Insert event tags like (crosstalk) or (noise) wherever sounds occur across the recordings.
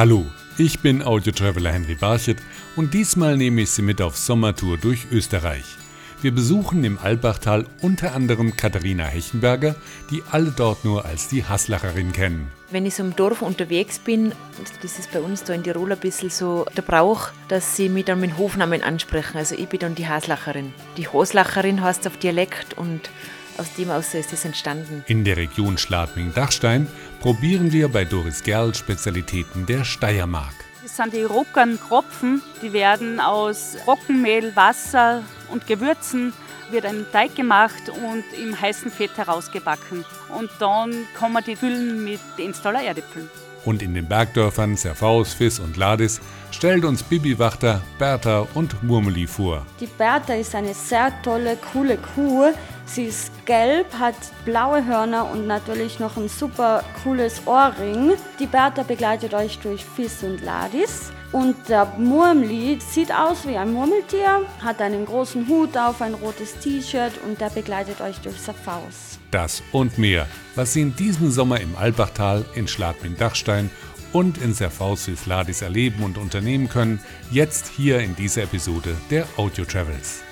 Hallo, ich bin Audio-Traveler Henry Barchet und diesmal nehme ich Sie mit auf Sommertour durch Österreich. Wir besuchen im Albachtal unter anderem Katharina Hechenberger, die alle dort nur als die Haslacherin kennen. Wenn ich so im Dorf unterwegs bin, das ist bei uns da in Tirol ein bisschen so der Brauch, dass sie mich dann mit Hofnamen ansprechen. Also ich bin dann die Haslacherin. Die Haslacherin heißt auf Dialekt und aus dem aus ist es entstanden. In der Region Schladming-Dachstein probieren wir bei Doris Gerl Spezialitäten der Steiermark. Das sind die Ruckern-Kropfen. Die werden aus Roggenmehl, Wasser und Gewürzen wird ein Teig gemacht und im heißen Fett herausgebacken. Und dann kann man die füllen mit Installer Erdäpfeln. Und in den Bergdörfern Servaus, Fiss und Ladis stellt uns Bibi Wachter, Bertha und Murmeli vor. Die Bertha ist eine sehr tolle, coole Kuh. Sie ist gelb, hat blaue Hörner und natürlich noch ein super cooles Ohrring. Die Bertha begleitet euch durch Fiss und Ladis. Und der Murmli sieht aus wie ein Murmeltier, hat einen großen Hut auf, ein rotes T-Shirt und der begleitet euch durch Safaus. Das und mehr, was Sie in diesem Sommer im Albachtal, in Schladming-Dachstein und in Serfaus Ladis erleben und unternehmen können, jetzt hier in dieser Episode der Audio Travels.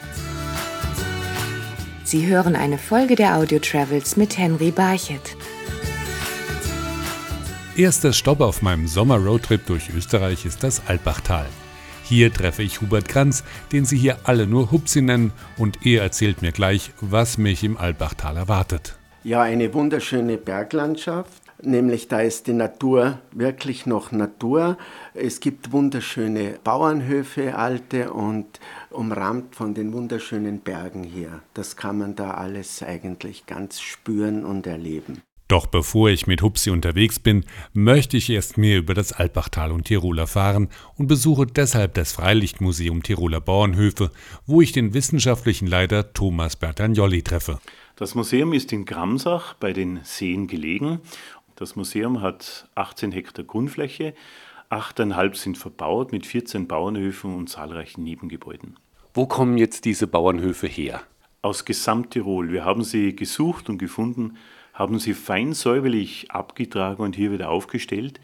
Sie hören eine Folge der Audio Travels mit Henry Barchet. Erster Stopp auf meinem Sommer-Roadtrip durch Österreich ist das Albachtal. Hier treffe ich Hubert Kranz, den Sie hier alle nur Hupsi nennen, und er erzählt mir gleich, was mich im Albachtal erwartet. Ja, eine wunderschöne Berglandschaft, nämlich da ist die Natur wirklich noch Natur. Es gibt wunderschöne Bauernhöfe, alte und umrahmt von den wunderschönen Bergen hier. Das kann man da alles eigentlich ganz spüren und erleben. Doch bevor ich mit Hupsi unterwegs bin, möchte ich erst mehr über das Albachtal und Tirol erfahren und besuche deshalb das Freilichtmuseum Tiroler Bauernhöfe, wo ich den wissenschaftlichen Leiter Thomas Bertagnolli treffe. Das Museum ist in Gramsach bei den Seen gelegen. Das Museum hat 18 Hektar Grundfläche, 8,5 sind verbaut mit 14 Bauernhöfen und zahlreichen Nebengebäuden. Wo kommen jetzt diese Bauernhöfe her? Aus Gesamttirol. Wir haben sie gesucht und gefunden haben sie fein säuberlich abgetragen und hier wieder aufgestellt,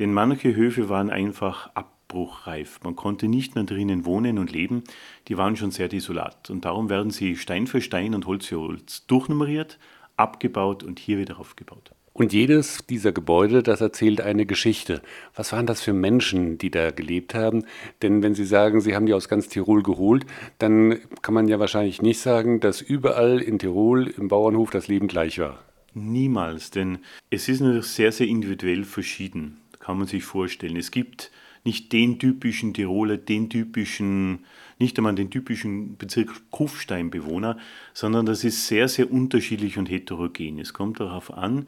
denn manche Höfe waren einfach abbruchreif. Man konnte nicht mehr drinnen wohnen und leben, die waren schon sehr desolat. Und darum werden sie Stein für Stein und Holz für Holz durchnummeriert, abgebaut und hier wieder aufgebaut. Und jedes dieser Gebäude, das erzählt eine Geschichte. Was waren das für Menschen, die da gelebt haben? Denn wenn Sie sagen, Sie haben die aus ganz Tirol geholt, dann kann man ja wahrscheinlich nicht sagen, dass überall in Tirol im Bauernhof das Leben gleich war. Niemals, denn es ist natürlich sehr, sehr individuell verschieden, kann man sich vorstellen. Es gibt nicht den typischen Tiroler, den typischen, nicht einmal den typischen Bezirk Kufsteinbewohner, sondern das ist sehr, sehr unterschiedlich und heterogen. Es kommt darauf an,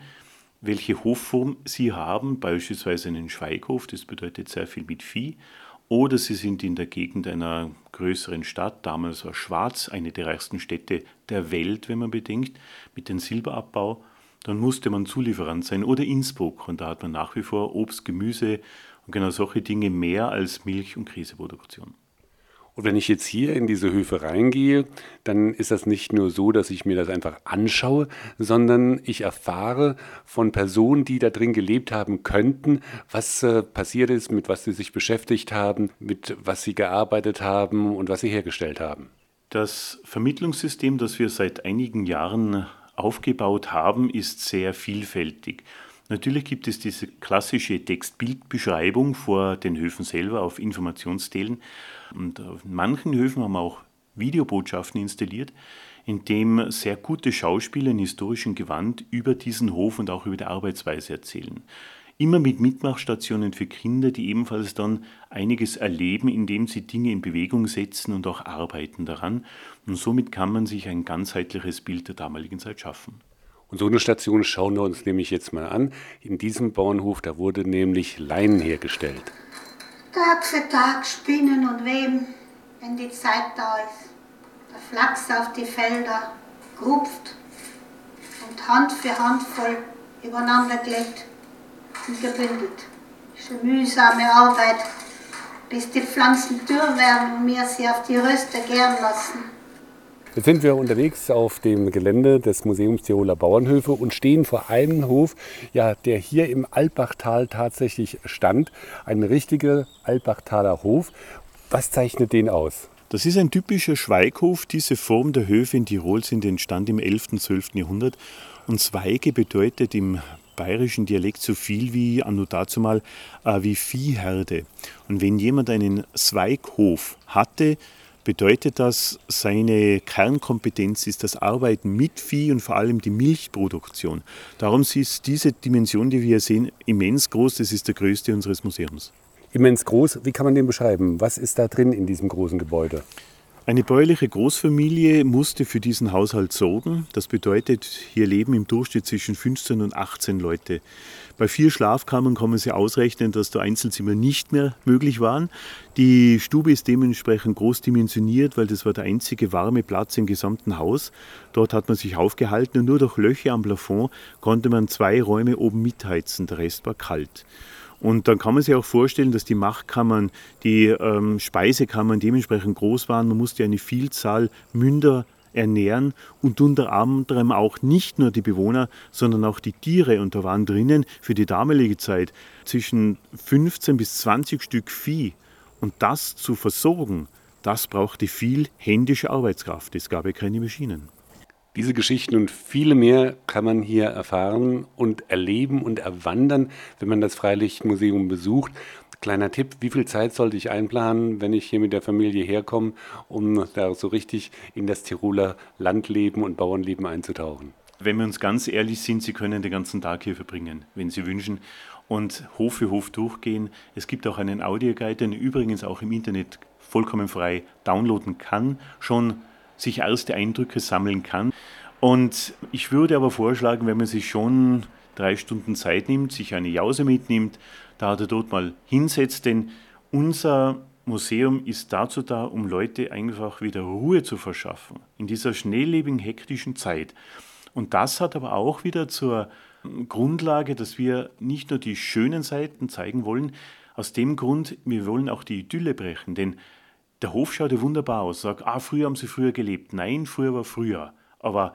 welche Hofform Sie haben, beispielsweise einen Schweighof, das bedeutet sehr viel mit Vieh, oder Sie sind in der Gegend einer größeren Stadt, damals war Schwarz eine der reichsten Städte der Welt, wenn man bedenkt, mit dem Silberabbau dann musste man Zulieferant sein oder Innsbruck und da hat man nach wie vor Obst, Gemüse und genau solche Dinge mehr als Milch- und Käseproduktion. Und wenn ich jetzt hier in diese Höfe reingehe, dann ist das nicht nur so, dass ich mir das einfach anschaue, sondern ich erfahre von Personen, die da drin gelebt haben könnten, was äh, passiert ist, mit was sie sich beschäftigt haben, mit was sie gearbeitet haben und was sie hergestellt haben. Das Vermittlungssystem, das wir seit einigen Jahren aufgebaut haben, ist sehr vielfältig. Natürlich gibt es diese klassische Textbildbeschreibung vor den Höfen selber auf Informationstelen. Und auf manchen Höfen haben wir auch Videobotschaften installiert, in dem sehr gute Schauspieler in historischem Gewand über diesen Hof und auch über die Arbeitsweise erzählen. Immer mit Mitmachstationen für Kinder, die ebenfalls dann einiges erleben, indem sie Dinge in Bewegung setzen und auch arbeiten daran. Und somit kann man sich ein ganzheitliches Bild der damaligen Zeit schaffen. Und so eine Station schauen wir uns nämlich jetzt mal an. In diesem Bauernhof, da wurde nämlich Leinen hergestellt. Tag für Tag spinnen und weben, wenn die Zeit da ist. Der Flachs auf die Felder, gerupft und Hand für Hand voll übereinander gelegt und gebündelt. Eine mühsame Arbeit, bis die Pflanzen dürr werden und wir sie auf die Röste gären lassen. Jetzt sind wir unterwegs auf dem Gelände des Museums Tiroler Bauernhöfe und stehen vor einem Hof, ja, der hier im Altbachtal tatsächlich stand. Ein richtiger Altbachtaler Hof. Was zeichnet den aus? Das ist ein typischer Schweighof. Diese Form der Höfe in Tirol sind entstanden im 11. und 12. Jahrhundert. Und Zweige bedeutet im bayerischen Dialekt so viel wie anno dazu mal äh, wie Viehherde. Und wenn jemand einen Zweighof hatte, bedeutet das, seine Kernkompetenz ist das Arbeiten mit Vieh und vor allem die Milchproduktion. Darum ist diese Dimension, die wir sehen, immens groß. Das ist der größte unseres Museums. Immens groß, wie kann man den beschreiben? Was ist da drin in diesem großen Gebäude? Eine bäuerliche Großfamilie musste für diesen Haushalt sorgen. Das bedeutet, hier leben im Durchschnitt zwischen 15 und 18 Leute. Bei vier Schlafkammern kann man sich ausrechnen, dass da Einzelzimmer nicht mehr möglich waren. Die Stube ist dementsprechend groß dimensioniert, weil das war der einzige warme Platz im gesamten Haus. Dort hat man sich aufgehalten und nur durch Löcher am Plafond konnte man zwei Räume oben mitheizen. Der Rest war kalt. Und dann kann man sich auch vorstellen, dass die Machtkammern, die ähm, Speisekammern dementsprechend groß waren. Man musste eine Vielzahl Münder ernähren und unter anderem auch nicht nur die Bewohner, sondern auch die Tiere. Und da waren drinnen für die damalige Zeit zwischen 15 bis 20 Stück Vieh. Und das zu versorgen, das brauchte viel händische Arbeitskraft. Es gab ja keine Maschinen. Diese Geschichten und viele mehr kann man hier erfahren und erleben und erwandern, wenn man das Freilichtmuseum besucht. Kleiner Tipp, wie viel Zeit sollte ich einplanen, wenn ich hier mit der Familie herkomme, um da so richtig in das Tiroler Landleben und Bauernleben einzutauchen? Wenn wir uns ganz ehrlich sind, Sie können den ganzen Tag hier verbringen, wenn Sie wünschen, und Hof für Hof durchgehen. Es gibt auch einen Audioguide, den übrigens auch im Internet vollkommen frei downloaden kann, schon sich erste Eindrücke sammeln kann. Und ich würde aber vorschlagen, wenn man sich schon drei Stunden Zeit nimmt, sich eine Jause mitnimmt, da er dort mal hinsetzt, denn unser Museum ist dazu da, um Leute einfach wieder Ruhe zu verschaffen in dieser schnelllebigen, hektischen Zeit. Und das hat aber auch wieder zur Grundlage, dass wir nicht nur die schönen Seiten zeigen wollen, aus dem Grund, wir wollen auch die Idylle brechen, denn der Hof schaut ja wunderbar aus. Sag, ah, früher haben sie früher gelebt. Nein, früher war früher. Aber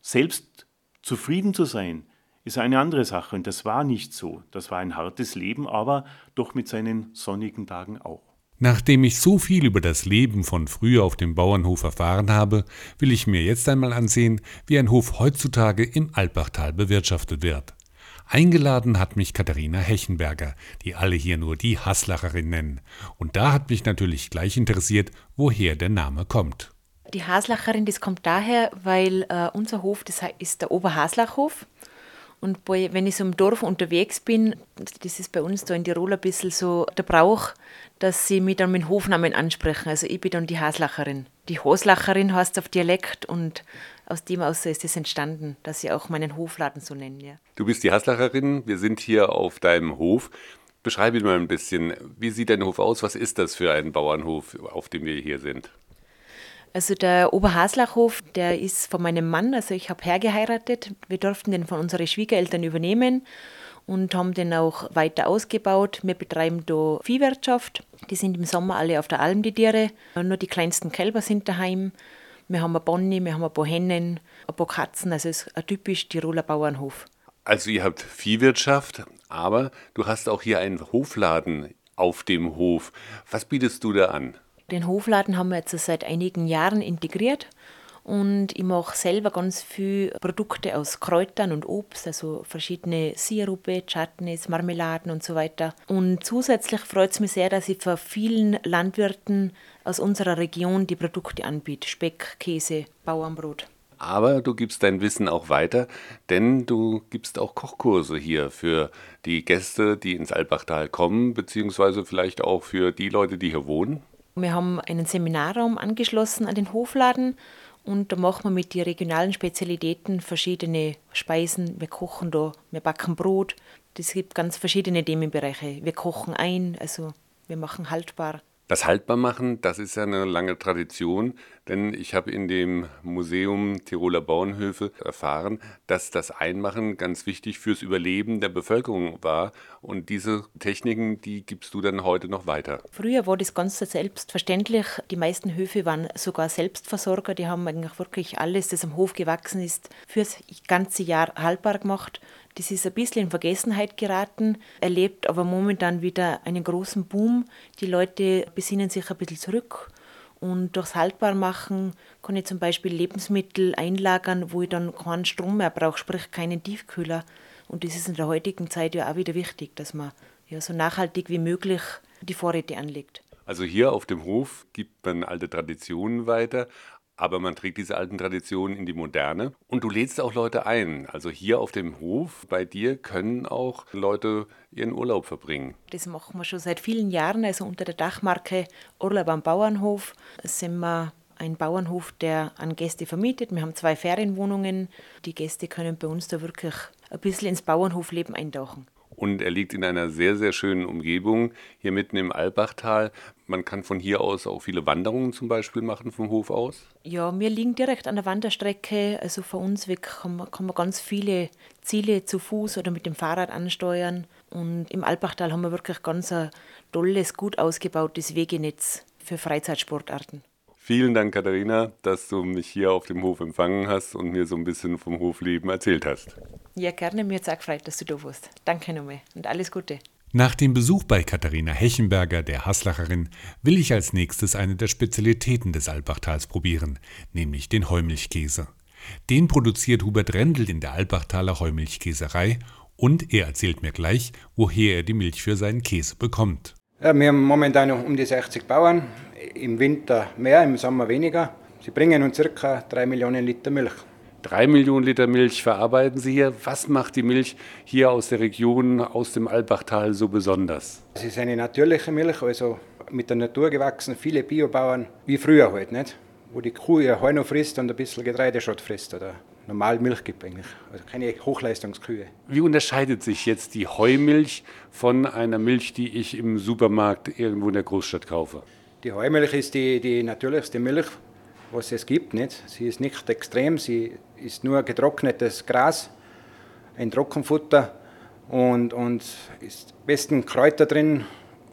selbst zufrieden zu sein, ist eine andere Sache. Und das war nicht so. Das war ein hartes Leben, aber doch mit seinen sonnigen Tagen auch. Nachdem ich so viel über das Leben von früher auf dem Bauernhof erfahren habe, will ich mir jetzt einmal ansehen, wie ein Hof heutzutage im Alpbachtal bewirtschaftet wird. Eingeladen hat mich Katharina Hechenberger, die alle hier nur die Haslacherin nennen. Und da hat mich natürlich gleich interessiert, woher der Name kommt. Die Haslacherin, das kommt daher, weil äh, unser Hof, das ist der Oberhaslachhof. Und bei, wenn ich so im Dorf unterwegs bin, das ist bei uns da in Tirol ein bisschen so der Brauch, dass sie mich dann mit Hofnamen ansprechen. Also ich bin dann die Haslacherin. Die Haslacherin heißt auf Dialekt und aus dem aus ist es entstanden, dass sie auch meinen Hofladen so nennen. Ja. Du bist die Haslacherin, wir sind hier auf deinem Hof. Beschreibe mal ein bisschen, wie sieht dein Hof aus? Was ist das für ein Bauernhof, auf dem wir hier sind? Also der Oberhaslachhof, der ist von meinem Mann, also ich habe hergeheiratet. Wir durften den von unseren Schwiegereltern übernehmen und haben den auch weiter ausgebaut. Wir betreiben da Viehwirtschaft. Die sind im Sommer alle auf der Alm, die Tiere. Nur die kleinsten Kälber sind daheim. Wir haben ein Pony, wir haben ein paar Hennen, ein paar Katzen. Also es ist ein typisch Tiroler Bauernhof. Also ihr habt Viehwirtschaft, aber du hast auch hier einen Hofladen auf dem Hof. Was bietest du da an? Den Hofladen haben wir jetzt seit einigen Jahren integriert und ich mache selber ganz viele Produkte aus Kräutern und Obst, also verschiedene Sirupe, Chutneys, Marmeladen und so weiter. Und zusätzlich freut es mich sehr, dass ich für vielen Landwirten aus unserer Region die Produkte anbiete. Speck, Käse, Bauernbrot. Aber du gibst dein Wissen auch weiter, denn du gibst auch Kochkurse hier für die Gäste, die ins Albachtal kommen, beziehungsweise vielleicht auch für die Leute, die hier wohnen. Wir haben einen Seminarraum angeschlossen an den Hofladen und da machen wir mit den regionalen Spezialitäten verschiedene Speisen. Wir kochen da, wir backen Brot. Es gibt ganz verschiedene Themenbereiche. Wir kochen ein, also wir machen haltbar. Das Haltbarmachen, das ist ja eine lange Tradition, denn ich habe in dem Museum Tiroler Bauernhöfe erfahren, dass das Einmachen ganz wichtig fürs Überleben der Bevölkerung war. Und diese Techniken, die gibst du dann heute noch weiter. Früher war das ganz selbstverständlich. Die meisten Höfe waren sogar Selbstversorger. Die haben eigentlich wirklich alles, das am Hof gewachsen ist, fürs ganze Jahr haltbar gemacht. Das ist ein bisschen in Vergessenheit geraten, erlebt aber momentan wieder einen großen Boom. Die Leute besinnen sich ein bisschen zurück und durchs Haltbarmachen kann ich zum Beispiel Lebensmittel einlagern, wo ich dann keinen Strom mehr brauche, sprich keinen Tiefkühler. Und das ist in der heutigen Zeit ja auch wieder wichtig, dass man ja so nachhaltig wie möglich die Vorräte anlegt. Also hier auf dem Hof gibt man alte Traditionen weiter, aber man trägt diese alten Traditionen in die Moderne und du lädst auch Leute ein. Also hier auf dem Hof bei dir können auch Leute ihren Urlaub verbringen. Das machen wir schon seit vielen Jahren, also unter der Dachmarke Urlaub am Bauernhof sind wir ein Bauernhof, der an Gäste vermietet. Wir haben zwei Ferienwohnungen. Die Gäste können bei uns da wirklich ein bisschen ins Bauernhofleben eintauchen und er liegt in einer sehr, sehr schönen Umgebung, hier mitten im Albachtal. Man kann von hier aus auch viele Wanderungen zum Beispiel machen vom Hof aus. Ja, wir liegen direkt an der Wanderstrecke. Also von uns weg kann man, kann man ganz viele Ziele zu Fuß oder mit dem Fahrrad ansteuern. Und im Albachtal haben wir wirklich ganz ein tolles, gut ausgebautes Wegenetz für Freizeitsportarten. Vielen Dank, Katharina, dass du mich hier auf dem Hof empfangen hast und mir so ein bisschen vom Hofleben erzählt hast. Ja, gerne. Mir hat es auch gefreut, dass du da warst. Danke nochmal und alles Gute. Nach dem Besuch bei Katharina Hechenberger, der Haslacherin, will ich als nächstes eine der Spezialitäten des Albachtals probieren, nämlich den Heumilchkäse. Den produziert Hubert Rendel in der Albachtaler Heumilchkäserei und er erzählt mir gleich, woher er die Milch für seinen Käse bekommt. Ja, wir haben momentan um die 60 Bauern im Winter mehr, im Sommer weniger. Sie bringen uns ca. 3 Millionen Liter Milch. 3 Millionen Liter Milch verarbeiten Sie hier. Was macht die Milch hier aus der Region, aus dem Albachtal so besonders? Es ist eine natürliche Milch, also mit der Natur gewachsen, viele Biobauern, wie früher halt, nicht? wo die Kuh ihr Heu noch frisst und ein bisschen Getreideschott frisst oder normal Milch gibt eigentlich, also keine Hochleistungskühe. Wie unterscheidet sich jetzt die Heumilch von einer Milch, die ich im Supermarkt irgendwo in der Großstadt kaufe? Die Heumilch ist die, die natürlichste Milch, was es gibt. Nicht? Sie ist nicht extrem, sie ist nur getrocknetes Gras, ein Trockenfutter und, und ist besten Kräuter drin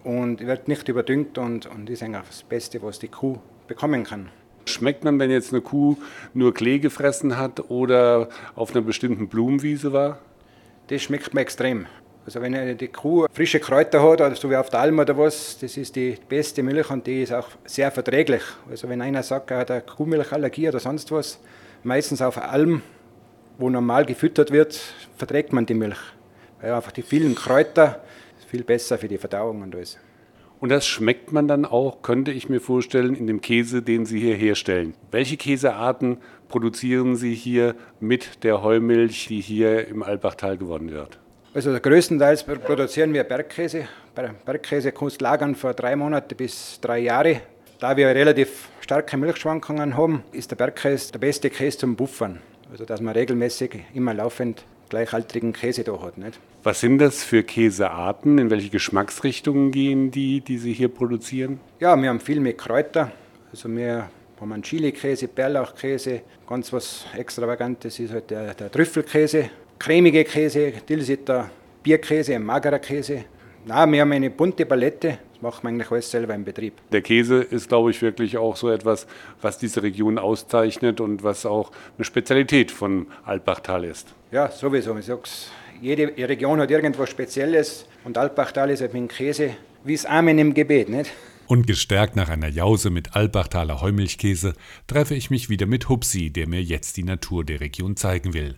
und wird nicht überdüngt und, und ist eigentlich das Beste, was die Kuh bekommen kann. Schmeckt man, wenn jetzt eine Kuh nur Klee gefressen hat oder auf einer bestimmten Blumenwiese war? Das schmeckt mir extrem. Also wenn die Kuh frische Kräuter hat, so wie auf der Alm oder was, das ist die beste Milch und die ist auch sehr verträglich. Also wenn einer sagt, er hat eine Kuhmilchallergie oder sonst was, meistens auf der Alm, wo normal gefüttert wird, verträgt man die Milch. Weil einfach die vielen Kräuter viel besser für die Verdauung und alles. Und das schmeckt man dann auch, könnte ich mir vorstellen, in dem Käse, den Sie hier herstellen. Welche Käsearten produzieren Sie hier mit der Heumilch, die hier im Albachtal gewonnen wird? Also größtenteils produzieren wir Bergkäse. Bergkäse kannst lagern für drei Monate bis drei Jahre. Da wir relativ starke Milchschwankungen haben, ist der Bergkäse der beste Käse zum Buffern. Also dass man regelmäßig immer laufend gleichaltrigen Käse da hat. Nicht? Was sind das für Käsearten? In welche Geschmacksrichtungen gehen die, die Sie hier produzieren? Ja, wir haben viel mit Kräuter. Also wir haben einen Chili-Käse, Bärlauchkäse. Ganz was Extravagantes ist halt der, der Trüffelkäse cremige Käse, Tilsiter, Bierkäse, magerer Käse. Na, wir haben eine bunte Palette. Das machen wir eigentlich alles selber im Betrieb. Der Käse ist, glaube ich, wirklich auch so etwas, was diese Region auszeichnet und was auch eine Spezialität von Altbachtal ist. Ja, sowieso. Ich sag's, jede Region hat irgendwas Spezielles und Altbachtal ist halt mit dem Käse wie das Amen im Gebet, nicht? Und gestärkt nach einer Jause mit Albachtaler Heumilchkäse treffe ich mich wieder mit Hupsi, der mir jetzt die Natur der Region zeigen will.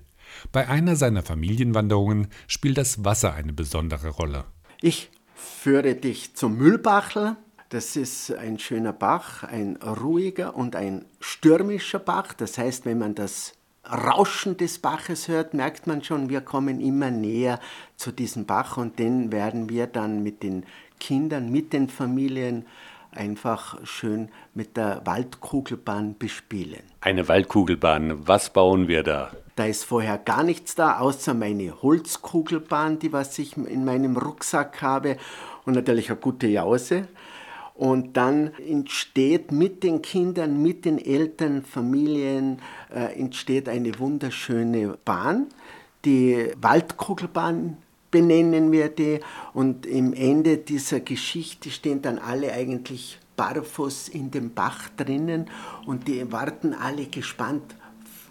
Bei einer seiner Familienwanderungen spielt das Wasser eine besondere Rolle. Ich führe dich zum Mühlbachel. Das ist ein schöner Bach, ein ruhiger und ein stürmischer Bach. Das heißt, wenn man das Rauschen des Baches hört, merkt man schon, wir kommen immer näher zu diesem Bach und den werden wir dann mit den Kindern, mit den Familien einfach schön mit der Waldkugelbahn bespielen. Eine Waldkugelbahn, was bauen wir da? Da ist vorher gar nichts da, außer meine Holzkugelbahn, die was ich in meinem Rucksack habe und natürlich eine gute Jause. Und dann entsteht mit den Kindern, mit den Eltern, Familien, äh, entsteht eine wunderschöne Bahn, die Waldkugelbahn benennen wir die. Und im Ende dieser Geschichte stehen dann alle eigentlich barfuß in dem Bach drinnen und die warten alle gespannt,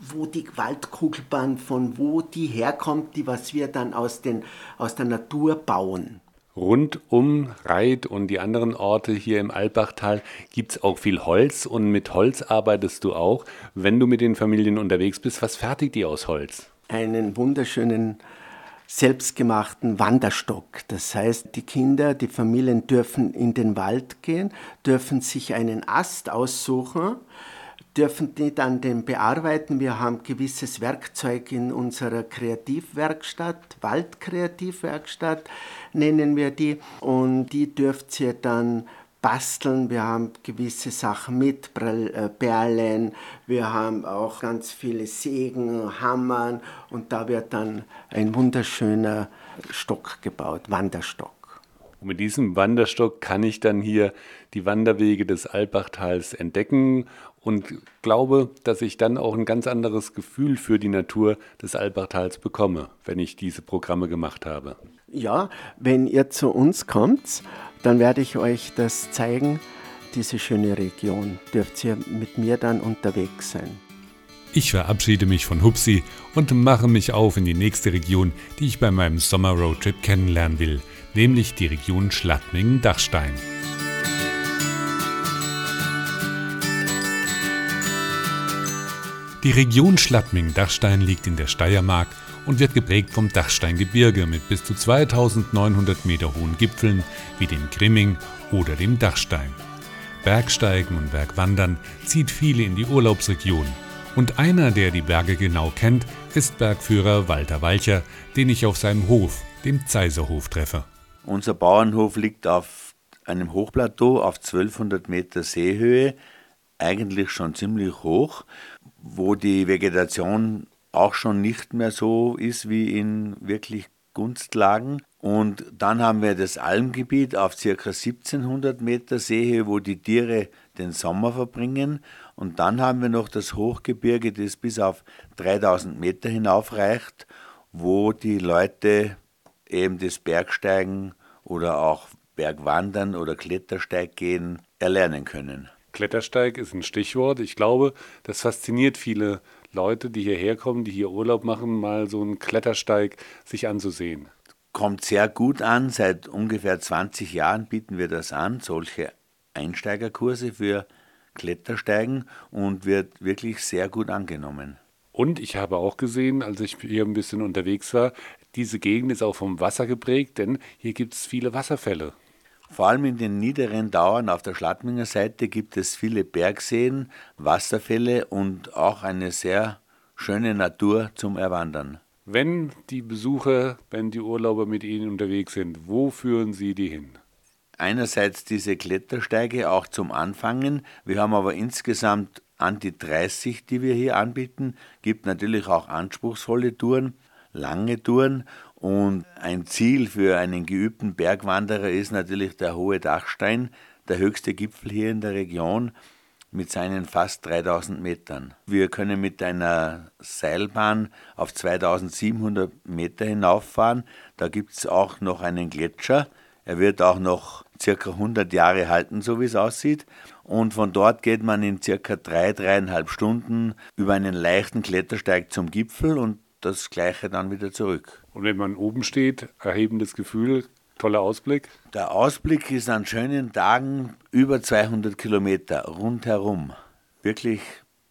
wo die Waldkugelbahn, von wo die herkommt, die was wir dann aus, den, aus der Natur bauen. Rund um Reit und die anderen Orte hier im Albachtal gibt es auch viel Holz und mit Holz arbeitest du auch. Wenn du mit den Familien unterwegs bist, was fertigt ihr aus Holz? Einen wunderschönen selbstgemachten Wanderstock. Das heißt, die Kinder, die Familien dürfen in den Wald gehen, dürfen sich einen Ast aussuchen, dürfen die dann den bearbeiten. Wir haben gewisses Werkzeug in unserer Kreativwerkstatt, Waldkreativwerkstatt nennen wir die, und die dürft ihr dann basteln. Wir haben gewisse Sachen mit, äh, Perlen, wir haben auch ganz viele Sägen, Hammern und da wird dann ein wunderschöner Stock gebaut, Wanderstock. Mit diesem Wanderstock kann ich dann hier die Wanderwege des Albachtals entdecken und glaube, dass ich dann auch ein ganz anderes Gefühl für die Natur des Albachtals bekomme, wenn ich diese Programme gemacht habe. Ja, wenn ihr zu uns kommt, dann werde ich euch das zeigen, diese schöne Region. Dürft ihr mit mir dann unterwegs sein. Ich verabschiede mich von Hupsi und mache mich auf in die nächste Region, die ich bei meinem Sommer-Roadtrip kennenlernen will, nämlich die Region Schladmingen-Dachstein. Die Region Schladmingen-Dachstein liegt in der Steiermark und wird geprägt vom Dachsteingebirge mit bis zu 2900 Meter hohen Gipfeln wie dem Grimming oder dem Dachstein. Bergsteigen und Bergwandern zieht viele in die Urlaubsregion. Und einer, der die Berge genau kennt, ist Bergführer Walter Walcher, den ich auf seinem Hof, dem Zeiserhof, treffe. Unser Bauernhof liegt auf einem Hochplateau auf 1200 Meter Seehöhe, eigentlich schon ziemlich hoch, wo die Vegetation auch schon nicht mehr so ist wie in wirklich Gunstlagen. Und dann haben wir das Almgebiet auf ca. 1700 Meter Seehöhe, wo die Tiere den Sommer verbringen. Und dann haben wir noch das Hochgebirge, das bis auf 3000 Meter hinaufreicht, wo die Leute eben das Bergsteigen oder auch Bergwandern oder Klettersteig gehen erlernen können. Klettersteig ist ein Stichwort. Ich glaube, das fasziniert viele Leute, die hierher kommen, die hier Urlaub machen, mal so einen Klettersteig sich anzusehen? Kommt sehr gut an. Seit ungefähr 20 Jahren bieten wir das an, solche Einsteigerkurse für Klettersteigen und wird wirklich sehr gut angenommen. Und ich habe auch gesehen, als ich hier ein bisschen unterwegs war, diese Gegend ist auch vom Wasser geprägt, denn hier gibt es viele Wasserfälle. Vor allem in den niederen Dauern auf der Schladminger Seite gibt es viele Bergseen, Wasserfälle und auch eine sehr schöne Natur zum Erwandern. Wenn die Besucher, wenn die Urlauber mit Ihnen unterwegs sind, wo führen Sie die hin? Einerseits diese Klettersteige auch zum Anfangen. Wir haben aber insgesamt an die 30, die wir hier anbieten. Gibt natürlich auch anspruchsvolle Touren, lange Touren und ein Ziel für einen geübten Bergwanderer ist natürlich der hohe Dachstein, der höchste Gipfel hier in der Region mit seinen fast 3000 Metern. Wir können mit einer Seilbahn auf 2700 Meter hinauffahren. Da gibt es auch noch einen Gletscher. Er wird auch noch circa 100 Jahre halten, so wie es aussieht. Und von dort geht man in circa drei, dreieinhalb Stunden über einen leichten Klettersteig zum Gipfel und das Gleiche dann wieder zurück. Und wenn man oben steht, erhebendes Gefühl, toller Ausblick? Der Ausblick ist an schönen Tagen über 200 Kilometer rundherum. Wirklich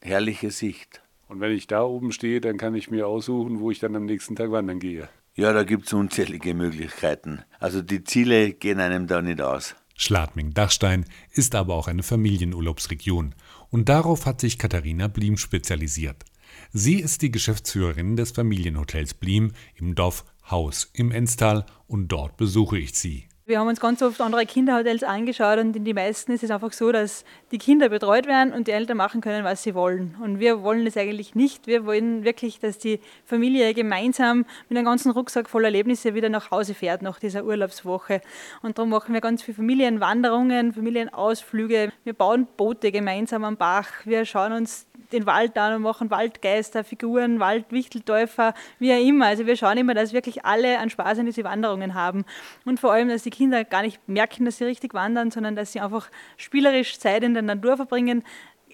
herrliche Sicht. Und wenn ich da oben stehe, dann kann ich mir aussuchen, wo ich dann am nächsten Tag wandern gehe. Ja, da gibt es unzählige Möglichkeiten. Also die Ziele gehen einem da nicht aus. Schladming-Dachstein ist aber auch eine Familienurlaubsregion. Und darauf hat sich Katharina Blim spezialisiert. Sie ist die Geschäftsführerin des Familienhotels Blim im Dorf Haus im Enstal und dort besuche ich sie. Wir haben uns ganz oft andere Kinderhotels angeschaut und in die meisten ist es einfach so, dass die Kinder betreut werden und die Eltern machen können, was sie wollen. Und wir wollen das eigentlich nicht. Wir wollen wirklich, dass die Familie gemeinsam mit einem ganzen Rucksack voller Erlebnisse wieder nach Hause fährt nach dieser Urlaubswoche. Und darum machen wir ganz viele Familienwanderungen, Familienausflüge. Wir bauen Boote gemeinsam am Bach. Wir schauen uns den Wald an und machen Waldgeister, Figuren, Waldwichteltäufer, wie auch immer. Also wir schauen immer, dass wirklich alle an Spaß an diese Wanderungen haben. Und vor allem, dass die Kinder gar nicht merken, dass sie richtig wandern, sondern dass sie einfach spielerisch Zeit in der Natur verbringen,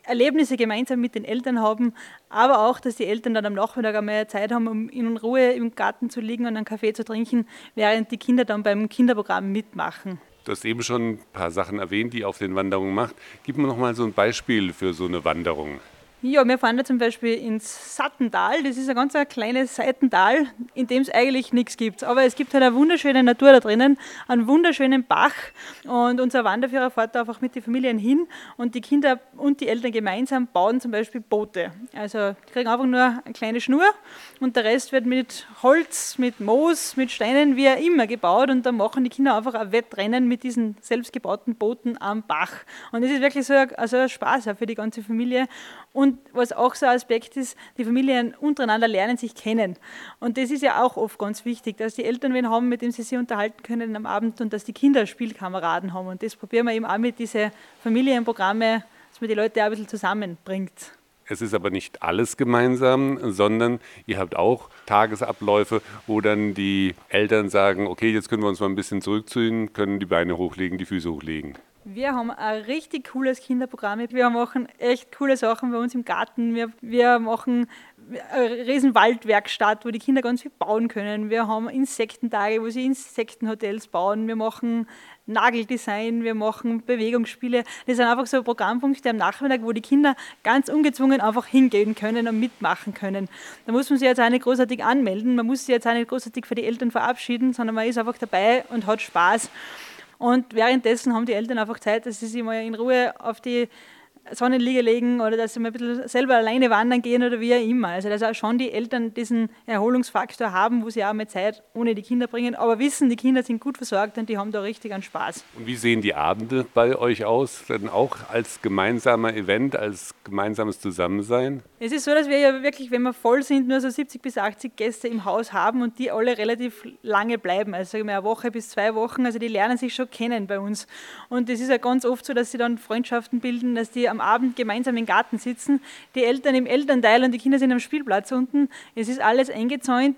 Erlebnisse gemeinsam mit den Eltern haben, aber auch, dass die Eltern dann am Nachmittag einmal Zeit haben, um in Ruhe im Garten zu liegen und einen Kaffee zu trinken, während die Kinder dann beim Kinderprogramm mitmachen. Du hast eben schon ein paar Sachen erwähnt, die ihr auf den Wanderungen macht. Gib mir noch mal so ein Beispiel für so eine Wanderung. Ja, wir fahren da zum Beispiel ins Sattental. Das ist ein ganz kleines Seitental, in dem es eigentlich nichts gibt. Aber es gibt halt eine wunderschöne Natur da drinnen, einen wunderschönen Bach. Und unser Wanderführer fährt da einfach mit den Familien hin und die Kinder und die Eltern gemeinsam bauen zum Beispiel Boote. Also die kriegen einfach nur eine kleine Schnur und der Rest wird mit Holz, mit Moos, mit Steinen, wie auch immer gebaut. Und dann machen die Kinder einfach ein Wettrennen mit diesen selbstgebauten Booten am Bach. Und das ist wirklich so ein, also ein Spaß auch für die ganze Familie. Und was auch so ein Aspekt ist, die Familien untereinander lernen sich kennen. Und das ist ja auch oft ganz wichtig, dass die Eltern wen haben, mit dem sie sich unterhalten können am Abend und dass die Kinder Spielkameraden haben. Und das probieren wir eben auch mit diesen Familienprogrammen, dass man die Leute auch ein bisschen zusammenbringt. Es ist aber nicht alles gemeinsam, sondern ihr habt auch Tagesabläufe, wo dann die Eltern sagen, okay, jetzt können wir uns mal ein bisschen zurückziehen, können die Beine hochlegen, die Füße hochlegen. Wir haben ein richtig cooles Kinderprogramm. Wir machen echt coole Sachen bei uns im Garten. Wir, wir machen eine riesen Waldwerkstatt, wo die Kinder ganz viel bauen können. Wir haben Insektentage, wo sie Insektenhotels bauen. Wir machen Nageldesign, wir machen Bewegungsspiele. Das sind einfach so Programmpunkte am Nachmittag, wo die Kinder ganz ungezwungen einfach hingehen können und mitmachen können. Da muss man sich jetzt auch nicht großartig anmelden, man muss sich jetzt auch nicht großartig für die Eltern verabschieden, sondern man ist einfach dabei und hat Spaß. Und währenddessen haben die Eltern einfach Zeit, dass sie sich mal in Ruhe auf die Sonnenliege legen oder dass sie mal ein bisschen selber alleine wandern gehen oder wie auch immer. Also dass auch schon die Eltern diesen Erholungsfaktor haben, wo sie auch mal Zeit ohne die Kinder bringen, aber wissen, die Kinder sind gut versorgt und die haben da richtig einen Spaß. Und wie sehen die Abende bei euch aus? Dann auch als gemeinsamer Event, als gemeinsames Zusammensein? Es ist so, dass wir ja wirklich, wenn wir voll sind, nur so 70 bis 80 Gäste im Haus haben und die alle relativ lange bleiben. Also sagen wir eine Woche bis zwei Wochen. Also die lernen sich schon kennen bei uns. Und es ist ja ganz oft so, dass sie dann Freundschaften bilden, dass die am Abend gemeinsam im Garten sitzen, die Eltern im Elternteil und die Kinder sind am Spielplatz unten. Es ist alles eingezäunt,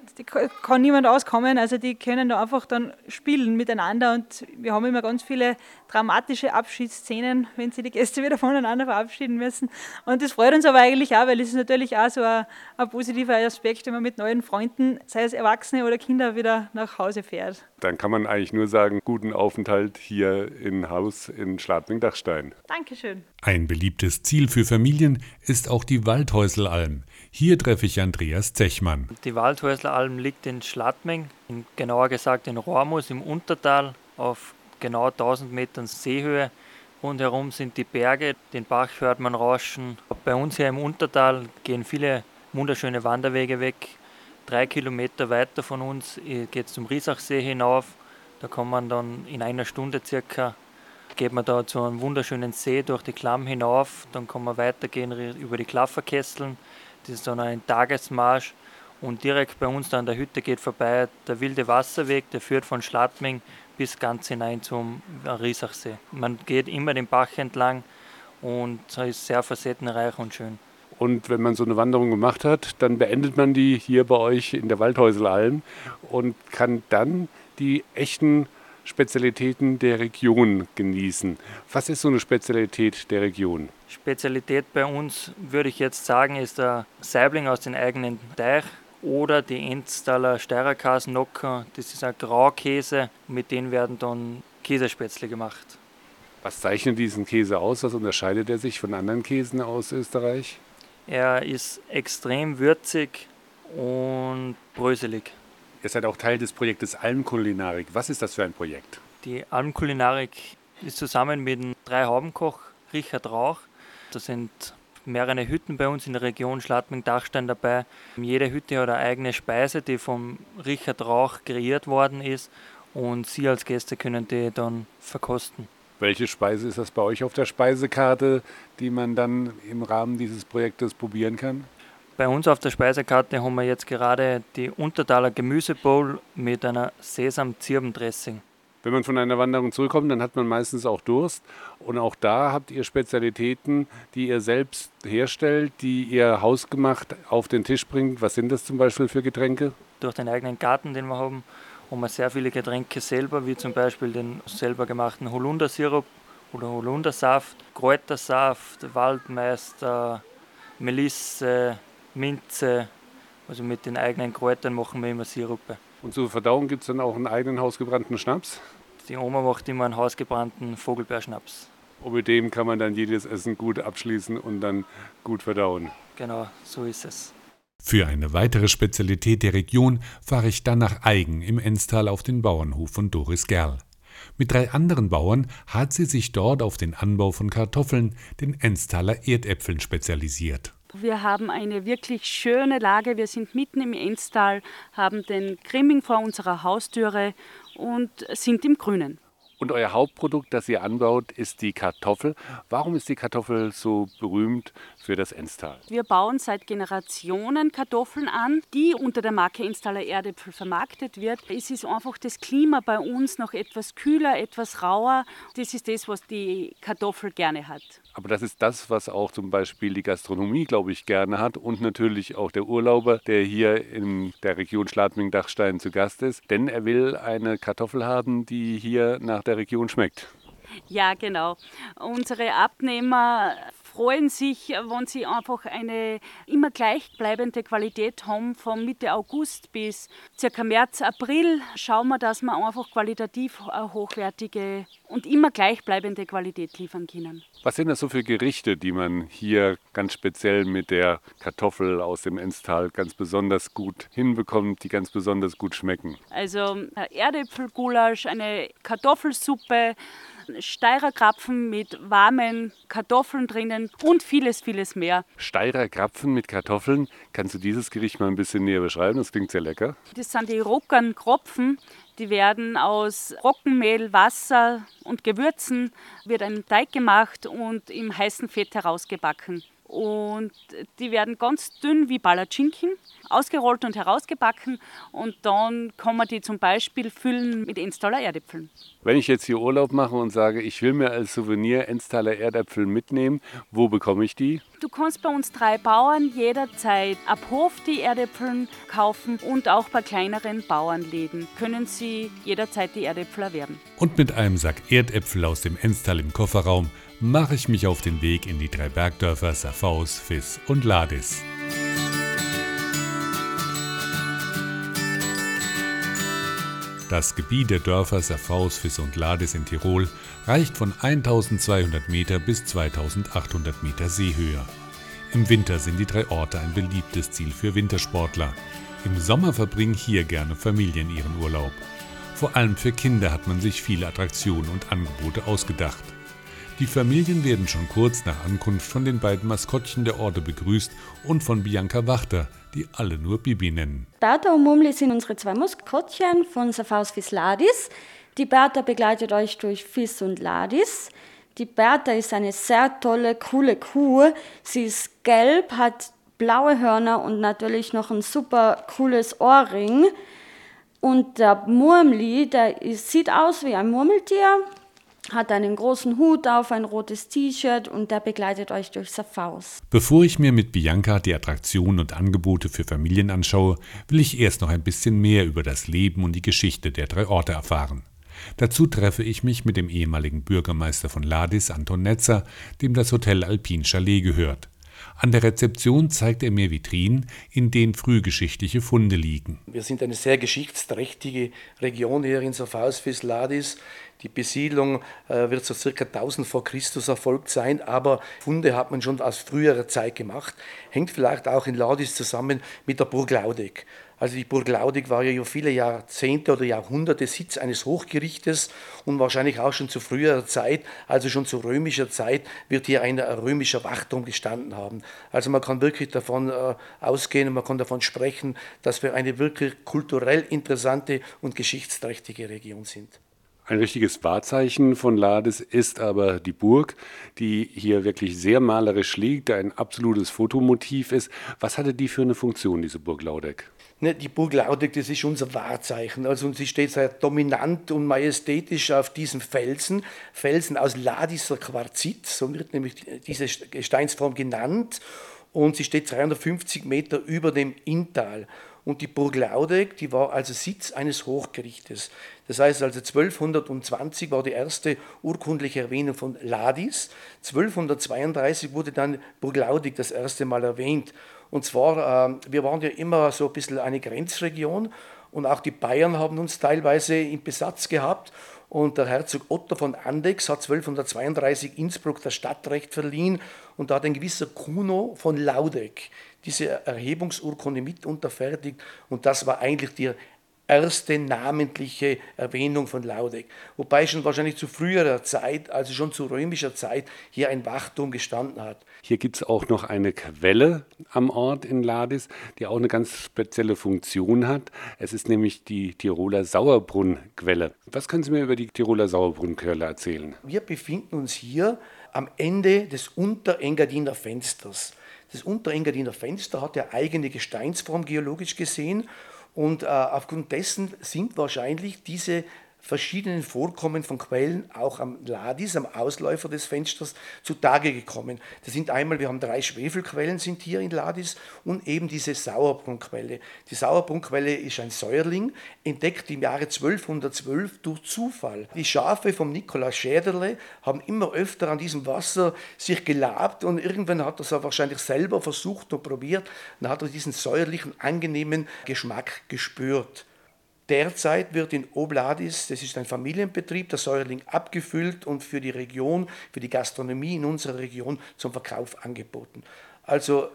kann niemand auskommen, also die können da einfach dann spielen miteinander und wir haben immer ganz viele dramatische Abschiedsszenen, wenn sie die Gäste wieder voneinander verabschieden müssen. Und das freut uns aber eigentlich auch, weil es ist natürlich auch so ein, ein positiver Aspekt, wenn man mit neuen Freunden, sei es Erwachsene oder Kinder, wieder nach Hause fährt. Dann kann man eigentlich nur sagen, guten Aufenthalt hier im Haus in Schladming-Dachstein. Dankeschön. Ein beliebtes Ziel für Familien ist auch die Waldhäuselalm. Hier treffe ich Andreas Zechmann. Die Waldhäuselalm liegt in Schladming, genauer gesagt in Rormus im Untertal auf genau 1000 Metern Seehöhe. Rundherum sind die Berge, den Bach hört man rauschen. Bei uns hier im Untertal gehen viele wunderschöne Wanderwege weg. Drei Kilometer weiter von uns geht es zum Riesachsee hinauf. Da kann man dann in einer Stunde circa geht man da zu einem wunderschönen See durch die Klamm hinauf. Dann kann man weitergehen über die Klafferkesseln. Das ist dann ein Tagesmarsch. Und direkt bei uns da an der Hütte geht vorbei der wilde Wasserweg, der führt von Schladming bis ganz hinein zum Riesachsee. Man geht immer den Bach entlang und es ist sehr facettenreich und schön. Und wenn man so eine Wanderung gemacht hat, dann beendet man die hier bei euch in der Waldhäuselalm und kann dann die echten Spezialitäten der Region genießen. Was ist so eine Spezialität der Region? Spezialität bei uns, würde ich jetzt sagen, ist der Saibling aus dem eigenen Teich oder die Enztaler Steirerkasnocker. Das ist ein Graukäse, mit denen werden dann Käsespätzle gemacht. Was zeichnet diesen Käse aus? Was unterscheidet er sich von anderen Käsen aus Österreich? Er ist extrem würzig und bröselig. Ihr seid auch Teil des Projektes Almkulinarik. Was ist das für ein Projekt? Die Almkulinarik ist zusammen mit dem drei Haubenkoch Richard Rauch. Das sind mehrere Hütten bei uns in der Region Schladming-Dachstein dabei. Jede Hütte hat eine eigene Speise, die vom Richard Rauch kreiert worden ist. und Sie als Gäste können die dann verkosten. Welche Speise ist das bei euch auf der Speisekarte, die man dann im Rahmen dieses Projektes probieren kann? Bei uns auf der Speisekarte haben wir jetzt gerade die Untertaler Gemüsebowl mit einer Sesam-Zirbendressing. Wenn man von einer Wanderung zurückkommt, dann hat man meistens auch Durst. Und auch da habt ihr Spezialitäten, die ihr selbst herstellt, die ihr hausgemacht auf den Tisch bringt. Was sind das zum Beispiel für Getränke? Durch den eigenen Garten, den wir haben, haben wir sehr viele Getränke selber, wie zum Beispiel den selber gemachten Holundersirup oder Holundersaft, Kräutersaft, Waldmeister, Melisse, Minze. Also mit den eigenen Kräutern machen wir immer Sirupe. Und zur Verdauung gibt es dann auch einen eigenen hausgebrannten Schnaps? Die Oma macht immer einen hausgebrannten Vogelbeerschnaps. Und mit dem kann man dann jedes Essen gut abschließen und dann gut verdauen. Genau, so ist es. Für eine weitere Spezialität der Region fahre ich dann nach Eigen im Enstal auf den Bauernhof von Doris Gerl. Mit drei anderen Bauern hat sie sich dort auf den Anbau von Kartoffeln, den Enstaler Erdäpfeln, spezialisiert. Wir haben eine wirklich schöne Lage. Wir sind mitten im Enstal, haben den Grimming vor unserer Haustüre und sind im Grünen. Und euer Hauptprodukt, das ihr anbaut, ist die Kartoffel. Warum ist die Kartoffel so berühmt für das Enstal? Wir bauen seit Generationen Kartoffeln an, die unter der Marke Enstaler Erdäpfel vermarktet wird. Es ist einfach das Klima bei uns noch etwas kühler, etwas rauer. Das ist das, was die Kartoffel gerne hat. Aber das ist das, was auch zum Beispiel die Gastronomie, glaube ich, gerne hat und natürlich auch der Urlauber, der hier in der Region Schladming-Dachstein zu Gast ist. Denn er will eine Kartoffel haben, die hier nach der Region schmeckt. Ja, genau. Unsere Abnehmer freuen sich, wenn sie einfach eine immer gleichbleibende Qualität haben. Von Mitte August bis circa März, April schauen wir, dass wir einfach qualitativ hochwertige und immer gleichbleibende Qualität liefern können. Was sind das so für Gerichte, die man hier ganz speziell mit der Kartoffel aus dem Enstal ganz besonders gut hinbekommt, die ganz besonders gut schmecken? Also Erdäpfelgulasch, eine Kartoffelsuppe, Steirer Krapfen mit warmen Kartoffeln drinnen und vieles, vieles mehr. Steirer Krapfen mit Kartoffeln, kannst du dieses Gericht mal ein bisschen näher beschreiben? Das klingt sehr lecker. Das sind die Rockern Kropfen. Die werden aus Roggenmehl, Wasser und Gewürzen wird ein Teig gemacht und im heißen Fett herausgebacken. Und die werden ganz dünn wie Palatschinken ausgerollt und herausgebacken und dann kann man die zum Beispiel füllen mit Enstaler Erdäpfeln. Wenn ich jetzt hier Urlaub mache und sage, ich will mir als Souvenir Enstaler Erdäpfel mitnehmen, wo bekomme ich die? Du kannst bei uns drei Bauern jederzeit ab Hof die Erdäpfeln kaufen und auch bei kleineren Bauernläden können sie jederzeit die Erdäpfel erwerben. Und mit einem Sack Erdäpfel aus dem Enstal im Kofferraum mache ich mich auf den Weg in die drei Bergdörfer Safaus, Fiss und Ladis. Das Gebiet der Dörfer Safaus, Fiss und Ladis in Tirol reicht von 1200 Meter bis 2800 Meter Seehöhe. Im Winter sind die drei Orte ein beliebtes Ziel für Wintersportler. Im Sommer verbringen hier gerne Familien ihren Urlaub. Vor allem für Kinder hat man sich viele Attraktionen und Angebote ausgedacht. Die Familien werden schon kurz nach Ankunft von den beiden Maskottchen der Orte begrüßt und von Bianca Wachter, die alle nur Bibi nennen. Bertha und Mumli sind unsere zwei Maskottchen von Safaus Fis Ladis. Die Bertha begleitet euch durch Fis und Ladis. Die Bertha ist eine sehr tolle, coole Kuh. Sie ist gelb, hat blaue Hörner und natürlich noch ein super cooles Ohrring. Und der Murmli, der sieht aus wie ein Murmeltier, hat einen großen Hut auf, ein rotes T-Shirt und der begleitet euch durch Safaus. Bevor ich mir mit Bianca die Attraktionen und Angebote für Familien anschaue, will ich erst noch ein bisschen mehr über das Leben und die Geschichte der drei Orte erfahren. Dazu treffe ich mich mit dem ehemaligen Bürgermeister von Ladis, Anton Netzer, dem das Hotel Alpin Chalet gehört. An der Rezeption zeigt er mir Vitrinen, in denen frühgeschichtliche Funde liegen. Wir sind eine sehr geschichtsträchtige Region hier in Safaus Ladis. Die Besiedlung äh, wird so circa 1000 vor Christus erfolgt sein, aber Funde hat man schon aus früherer Zeit gemacht. Hängt vielleicht auch in Ladis zusammen mit der Burg Laudig. Also die Burg Laudig war ja viele Jahrzehnte oder Jahrhunderte Sitz eines Hochgerichtes und wahrscheinlich auch schon zu früherer Zeit, also schon zu römischer Zeit, wird hier ein römischer Wachturm gestanden haben. Also man kann wirklich davon äh, ausgehen und man kann davon sprechen, dass wir eine wirklich kulturell interessante und geschichtsträchtige Region sind. Ein richtiges Wahrzeichen von Lades ist aber die Burg, die hier wirklich sehr malerisch liegt, ein absolutes Fotomotiv ist. Was hatte die für eine Funktion, diese Burg Laudeck? Ne, die Burg Laudeck, das ist unser Wahrzeichen. Also sie steht sehr dominant und majestätisch auf diesem Felsen. Felsen aus Ladisser Quarzit, so wird nämlich diese Gesteinsform genannt. Und sie steht 350 Meter über dem Inntal. Und die Burg Laudeck, die war also Sitz eines Hochgerichtes. Das heißt also 1220 war die erste urkundliche Erwähnung von Ladis. 1232 wurde dann Burg Laudeck das erste Mal erwähnt. Und zwar, äh, wir waren ja immer so ein bisschen eine Grenzregion und auch die Bayern haben uns teilweise in Besatz gehabt. Und der Herzog Otto von Andex hat 1232 Innsbruck das Stadtrecht verliehen und da hat ein gewisser Kuno von Laudeck diese Erhebungsurkunde mit unterfertigt und das war eigentlich die erste namentliche Erwähnung von Laudeck. Wobei schon wahrscheinlich zu früherer Zeit, also schon zu römischer Zeit, hier ein Wachturm gestanden hat. Hier gibt es auch noch eine Quelle am Ort in Ladis, die auch eine ganz spezielle Funktion hat. Es ist nämlich die Tiroler Sauerbrunnquelle. Was können Sie mir über die Tiroler Sauerbrunnquelle erzählen? Wir befinden uns hier am Ende des Unterengadiner Fensters. Das Unterengadiner Fenster hat ja eigene Gesteinsform geologisch gesehen und äh, aufgrund dessen sind wahrscheinlich diese verschiedenen Vorkommen von Quellen auch am Ladis, am Ausläufer des Fensters, zutage gekommen. Das sind einmal, wir haben drei Schwefelquellen sind hier in Ladis und eben diese Sauerbrunnquelle. Die Sauerbrunnquelle ist ein Säuerling, entdeckt im Jahre 1212 durch Zufall. Die Schafe vom Nikolaus Schäderle haben immer öfter an diesem Wasser sich gelabt und irgendwann hat er es wahrscheinlich selber versucht und probiert. Dann hat er diesen säuerlichen, angenehmen Geschmack gespürt. Derzeit wird in Obladis, das ist ein Familienbetrieb, der Säuerling abgefüllt und für die Region, für die Gastronomie in unserer Region zum Verkauf angeboten. Also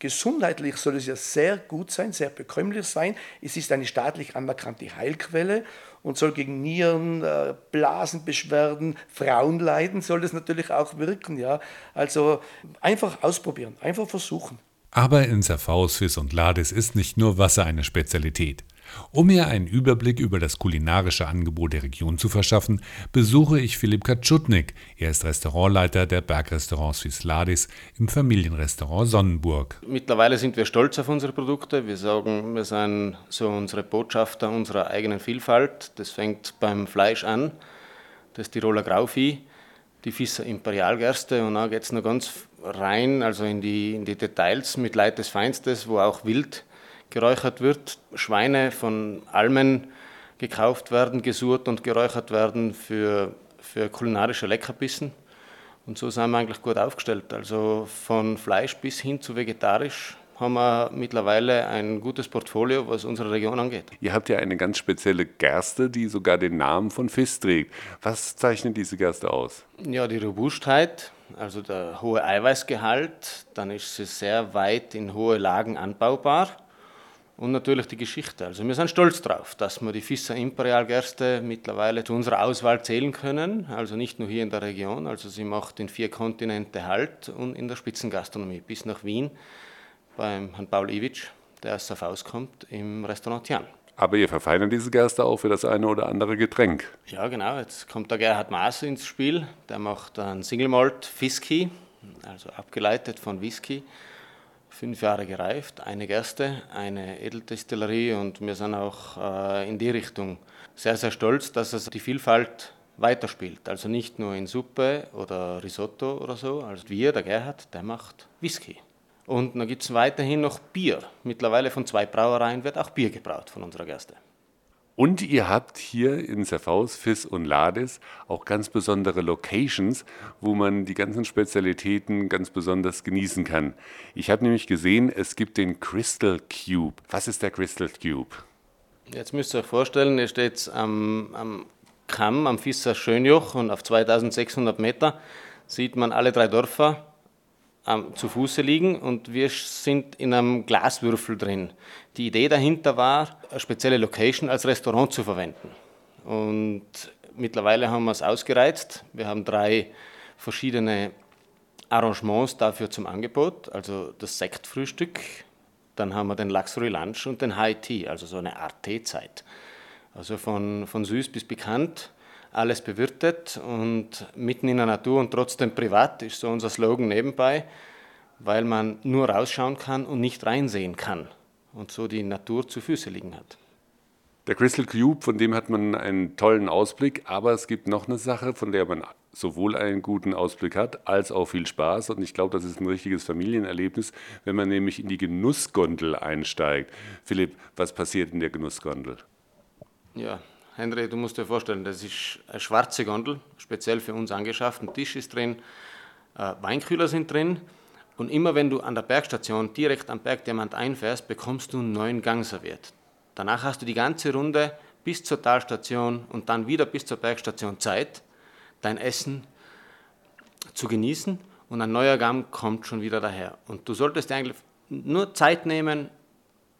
gesundheitlich soll es ja sehr gut sein, sehr bekömmlich sein. Es ist eine staatlich anerkannte Heilquelle und soll gegen Nieren, äh, Blasenbeschwerden, Frauenleiden soll es natürlich auch wirken. Ja? Also einfach ausprobieren, einfach versuchen. Aber in Serfaus, Fiss und Lades ist nicht nur Wasser eine Spezialität. Um mir einen Überblick über das kulinarische Angebot der Region zu verschaffen, besuche ich Philipp Katschutnik. Er ist Restaurantleiter der Bergrestaurants Visladis im Familienrestaurant Sonnenburg. Mittlerweile sind wir stolz auf unsere Produkte. Wir sagen, wir sind so unsere Botschafter unserer eigenen Vielfalt. Das fängt beim Fleisch an, das Tiroler Grauvieh, die Fisser Imperialgerste und dann geht es noch ganz rein, also in die, in die Details mit Leid des Feinstes, wo auch Wild geräuchert wird, Schweine von Almen gekauft werden, gesurt und geräuchert werden für, für kulinarische Leckerbissen. Und so sind wir eigentlich gut aufgestellt. Also von Fleisch bis hin zu vegetarisch haben wir mittlerweile ein gutes Portfolio, was unsere Region angeht. Ihr habt ja eine ganz spezielle Gerste, die sogar den Namen von Fiss trägt. Was zeichnet diese Gerste aus? Ja, die Robustheit, also der hohe Eiweißgehalt. Dann ist sie sehr weit in hohe Lagen anbaubar und natürlich die Geschichte. Also wir sind stolz darauf, dass wir die Fissa Imperial Gerste mittlerweile zu unserer Auswahl zählen können. Also nicht nur hier in der Region, also sie macht in vier Kontinente Halt und in der Spitzengastronomie bis nach Wien beim Herrn Paul Iwitsch, der aus Safaus kommt, im Restaurant Tian. Aber ihr verfeinert diese Gerste auch für das eine oder andere Getränk. Ja, genau. Jetzt kommt der Gerhard Maas ins Spiel. Der macht einen Single Malt Whisky, also abgeleitet von Whisky fünf Jahre gereift, eine Gerste, eine Edeldestillerie und wir sind auch äh, in die Richtung sehr, sehr stolz, dass es die Vielfalt weiterspielt. Also nicht nur in Suppe oder Risotto oder so. Also wir, der Gerhard, der macht Whisky. Und dann gibt es weiterhin noch Bier. Mittlerweile von zwei Brauereien wird auch Bier gebraut von unserer Gerste. Und ihr habt hier in Serfaus, Fiss und Lades auch ganz besondere Locations, wo man die ganzen Spezialitäten ganz besonders genießen kann. Ich habe nämlich gesehen, es gibt den Crystal Cube. Was ist der Crystal Cube? Jetzt müsst ihr euch vorstellen, ihr steht am, am Kamm am Fisser Schönjoch und auf 2600 Meter sieht man alle drei Dörfer zu Fuße liegen und wir sind in einem Glaswürfel drin. Die Idee dahinter war, eine spezielle Location als Restaurant zu verwenden. Und mittlerweile haben wir es ausgereizt. Wir haben drei verschiedene Arrangements dafür zum Angebot, also das Sektfrühstück, dann haben wir den Luxury Lunch und den High Tea, also so eine Art Teezeit. Also von, von süß bis bekannt, alles bewirtet und mitten in der Natur und trotzdem privat ist so unser Slogan nebenbei, weil man nur rausschauen kann und nicht reinsehen kann und so die Natur zu Füße liegen hat. Der Crystal Cube, von dem hat man einen tollen Ausblick, aber es gibt noch eine Sache, von der man sowohl einen guten Ausblick hat, als auch viel Spaß. Und ich glaube, das ist ein richtiges Familienerlebnis, wenn man nämlich in die Genussgondel einsteigt. Philipp, was passiert in der Genussgondel? Ja, Henry, du musst dir vorstellen, das ist eine schwarze Gondel, speziell für uns angeschafft. Ein Tisch ist drin, äh, Weinkühler sind drin. Und immer wenn du an der Bergstation direkt am Bergdiamant einfährst, bekommst du einen neuen Gang serviert. Danach hast du die ganze Runde bis zur Talstation und dann wieder bis zur Bergstation Zeit, dein Essen zu genießen und ein neuer Gang kommt schon wieder daher. Und du solltest eigentlich nur Zeit nehmen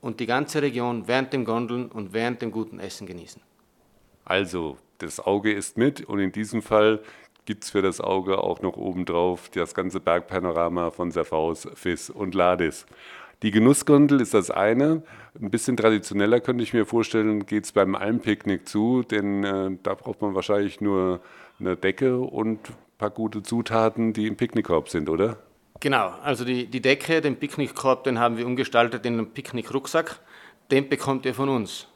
und die ganze Region während dem Gondeln und während dem guten Essen genießen. Also, das Auge ist mit und in diesem Fall gibt es für das Auge auch noch obendrauf das ganze Bergpanorama von Serfaus, Fiss und Ladis. Die Genussgondel ist das eine. Ein bisschen traditioneller könnte ich mir vorstellen, geht es beim Almpicknick zu, denn äh, da braucht man wahrscheinlich nur eine Decke und ein paar gute Zutaten, die im Picknickkorb sind, oder? Genau, also die, die Decke, den Picknickkorb, den haben wir umgestaltet in einen Picknickrucksack. Den bekommt ihr von uns.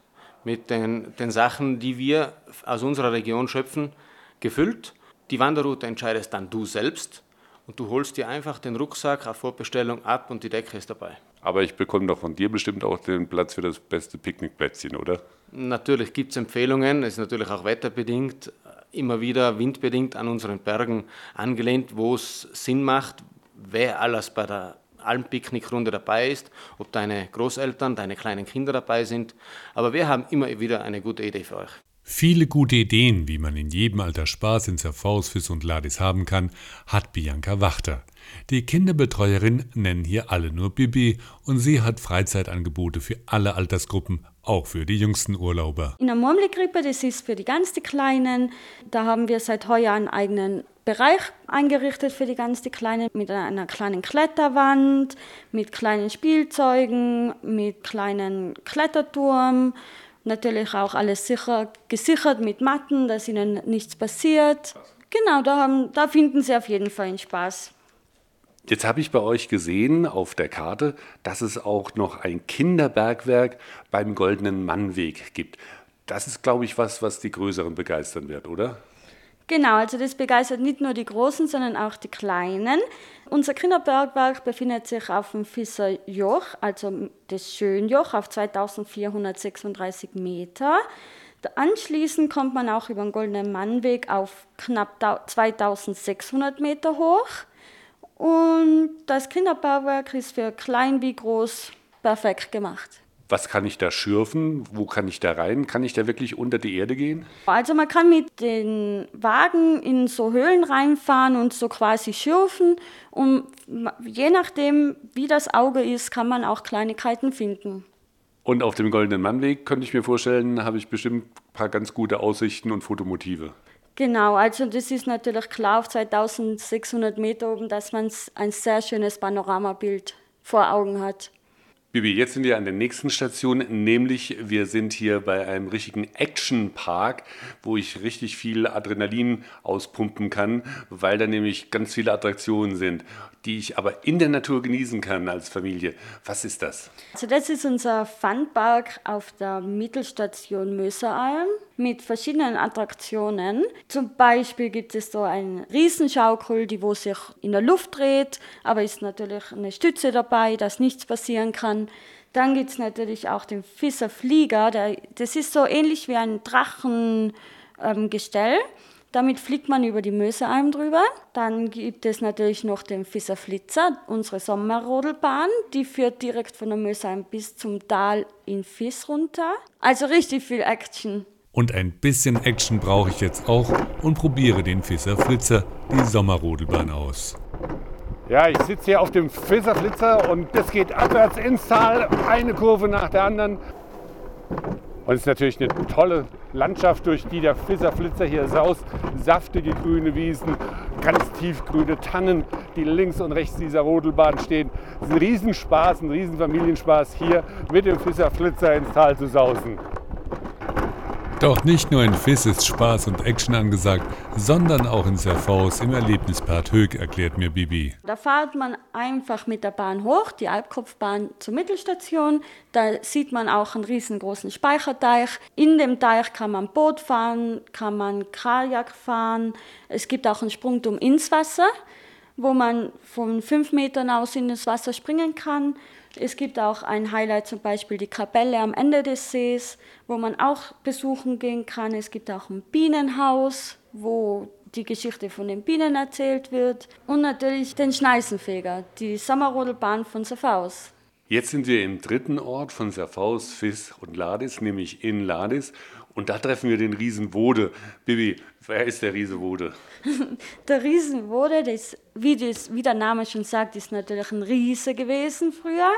Mit den, den Sachen, die wir aus unserer Region schöpfen, gefüllt. Die Wanderroute entscheidest dann du selbst und du holst dir einfach den Rucksack auf Vorbestellung ab und die Decke ist dabei. Aber ich bekomme doch von dir bestimmt auch den Platz für das beste Picknickplätzchen, oder? Natürlich gibt es Empfehlungen, es ist natürlich auch wetterbedingt, immer wieder windbedingt an unseren Bergen angelehnt, wo es Sinn macht, wer alles bei der Almpicknickrunde dabei ist, ob deine Großeltern, deine kleinen Kinder dabei sind. Aber wir haben immer wieder eine gute Idee für euch. Viele gute Ideen, wie man in jedem Alter Spaß in Zerfausfis und Ladis haben kann, hat Bianca Wachter. Die Kinderbetreuerin nennen hier alle nur Bibi und sie hat Freizeitangebote für alle Altersgruppen, auch für die jüngsten Urlauber. In der Murmelgrippe, das ist für die ganz Kleinen, da haben wir seit heuer einen eigenen Bereich eingerichtet für die ganz Kleinen mit einer kleinen Kletterwand, mit kleinen Spielzeugen, mit kleinen Kletterturm Natürlich auch alles sicher gesichert mit Matten, dass ihnen nichts passiert. Genau, da, haben, da finden sie auf jeden Fall einen Spaß. Jetzt habe ich bei euch gesehen auf der Karte, dass es auch noch ein Kinderbergwerk beim Goldenen Mannweg gibt. Das ist, glaube ich, was, was die Größeren begeistern wird, oder? Genau, also das begeistert nicht nur die Großen, sondern auch die Kleinen. Unser Kinderbergwerk befindet sich auf dem Fisser Joch, also das Schönjoch, auf 2436 Meter. Anschließend kommt man auch über den Goldenen Mannweg auf knapp 2600 Meter hoch. Und das Kinderbergwerk ist für klein wie groß perfekt gemacht was kann ich da schürfen? Wo kann ich da rein? Kann ich da wirklich unter die Erde gehen? Also man kann mit den Wagen in so Höhlen reinfahren und so quasi schürfen. Und je nachdem, wie das Auge ist, kann man auch Kleinigkeiten finden. Und auf dem Goldenen Mannweg könnte ich mir vorstellen, habe ich bestimmt ein paar ganz gute Aussichten und Fotomotive. Genau, also das ist natürlich klar auf 2600 Meter oben, dass man ein sehr schönes Panoramabild vor Augen hat. Bibi, jetzt sind wir an der nächsten Station, nämlich wir sind hier bei einem richtigen Action-Park, wo ich richtig viel Adrenalin auspumpen kann, weil da nämlich ganz viele Attraktionen sind, die ich aber in der Natur genießen kann als Familie. Was ist das? Also das ist unser Funpark auf der Mittelstation Möseralm mit verschiedenen Attraktionen. Zum Beispiel gibt es so ein Riesenschaukel, die wo sich in der Luft dreht, aber ist natürlich eine Stütze dabei, dass nichts passieren kann. Dann gibt es natürlich auch den Fisser Flieger, der, das ist so ähnlich wie ein Drachengestell. Ähm, damit fliegt man über die Mösealm drüber. Dann gibt es natürlich noch den Fisser Flitzer, unsere Sommerrodelbahn. Die führt direkt von der Mösealm bis zum Tal in Fiss runter. Also richtig viel Action. Und ein bisschen Action brauche ich jetzt auch und probiere den Fisser Flitzer, die Sommerrodelbahn aus. Ja, ich sitze hier auf dem Fisser Flitzer und das geht abwärts ins Tal, eine Kurve nach der anderen. Und es ist natürlich eine tolle Landschaft, durch die der Fisserflitzer hier saust. Saftige grüne Wiesen, ganz tiefgrüne Tannen, die links und rechts dieser Rodelbahn stehen. Es ist ein Riesenspaß, ein Riesenfamilienspaß, hier mit dem Fisserflitzer ins Tal zu sausen. Doch nicht nur in Fiss ist Spaß und Action angesagt, sondern auch in Serfaus im Erlebnispark Höck, erklärt mir Bibi. Da fährt man einfach mit der Bahn hoch, die Alpkopfbahn zur Mittelstation. Da sieht man auch einen riesengroßen Speicherteich. In dem Teich kann man Boot fahren, kann man Kajak fahren. Es gibt auch einen Sprungturm ins Wasser, wo man von fünf Metern aus in das Wasser springen kann. Es gibt auch ein Highlight, zum Beispiel die Kapelle am Ende des Sees, wo man auch besuchen gehen kann. Es gibt auch ein Bienenhaus, wo die Geschichte von den Bienen erzählt wird. Und natürlich den Schneißenfeger, die Sommerrodelbahn von Safaus. Jetzt sind wir im dritten Ort von Safaus, Fiss und Ladis, nämlich in Ladis. Und da treffen wir den Riesen Wode. Bibi, wer ist der Riese Wode? (laughs) der Riesen Wode, das, wie, das, wie der Name schon sagt, ist natürlich ein Riese gewesen früher.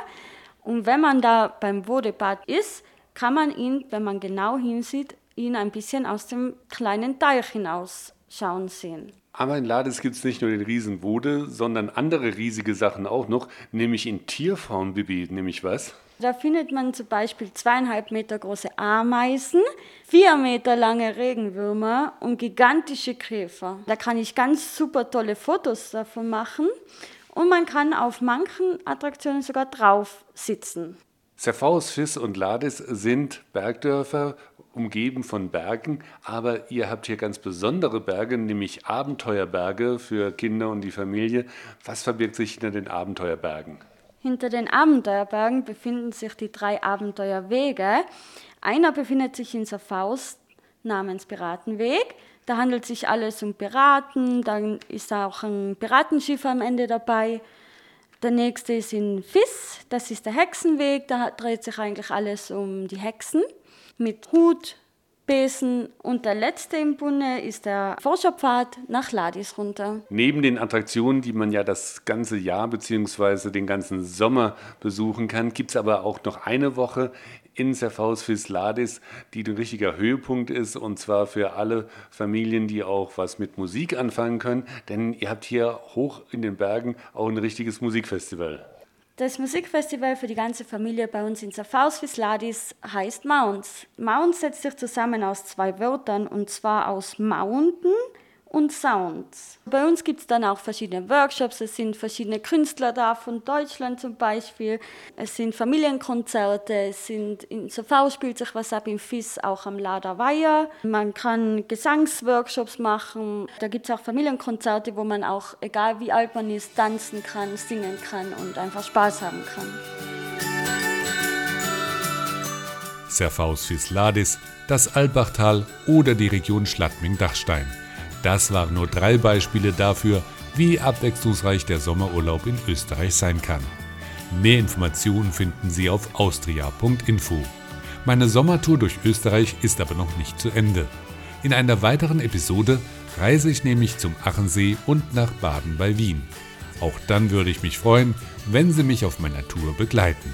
Und wenn man da beim Wodebad ist, kann man ihn, wenn man genau hinsieht, ihn ein bisschen aus dem kleinen Teich hinausschauen sehen. Aber in Lades gibt es nicht nur den Riesen Wode, sondern andere riesige Sachen auch noch, nämlich in Tierform, Bibi, nämlich was? Da findet man zum Beispiel zweieinhalb Meter große Ameisen, vier Meter lange Regenwürmer und gigantische Käfer. Da kann ich ganz super tolle Fotos davon machen und man kann auf manchen Attraktionen sogar drauf sitzen. Serfaus, Fiss und Lades sind Bergdörfer, umgeben von Bergen, aber ihr habt hier ganz besondere Berge, nämlich Abenteuerberge für Kinder und die Familie. Was verbirgt sich hinter den Abenteuerbergen? Hinter den Abenteuerbergen befinden sich die drei Abenteuerwege. Einer befindet sich in Safaus namens Piratenweg. Da handelt sich alles um Piraten, dann ist auch ein Piratenschiff am Ende dabei. Der nächste ist in Fiss, das ist der Hexenweg, da dreht sich eigentlich alles um die Hexen mit Hut, Besen und der letzte im Bunde ist der Forscherpfad nach Ladis runter. Neben den Attraktionen, die man ja das ganze Jahr bzw. den ganzen Sommer besuchen kann, gibt es aber auch noch eine Woche in Serfaus fürs Ladis, die ein richtiger Höhepunkt ist und zwar für alle Familien, die auch was mit Musik anfangen können, denn ihr habt hier hoch in den Bergen auch ein richtiges Musikfestival. Das Musikfestival für die ganze Familie bei uns in Safaus Visladis heißt Mounts. Mounts setzt sich zusammen aus zwei Wörtern und zwar aus Mountain und Sounds. Bei uns gibt es dann auch verschiedene Workshops, es sind verschiedene Künstler da, von Deutschland zum Beispiel. Es sind Familienkonzerte, es sind in SV spielt sich was ab im FIS, auch am Lada Weiher. Man kann Gesangsworkshops machen, da gibt es auch Familienkonzerte, wo man auch, egal wie alt man ist, tanzen kann, singen kann und einfach Spaß haben kann. Serfaus Ladis, das Albachtal oder die Region Schladming-Dachstein. Das waren nur drei Beispiele dafür, wie abwechslungsreich der Sommerurlaub in Österreich sein kann. Mehr Informationen finden Sie auf austria.info. Meine Sommertour durch Österreich ist aber noch nicht zu Ende. In einer weiteren Episode reise ich nämlich zum Achensee und nach Baden bei Wien. Auch dann würde ich mich freuen, wenn Sie mich auf meiner Tour begleiten.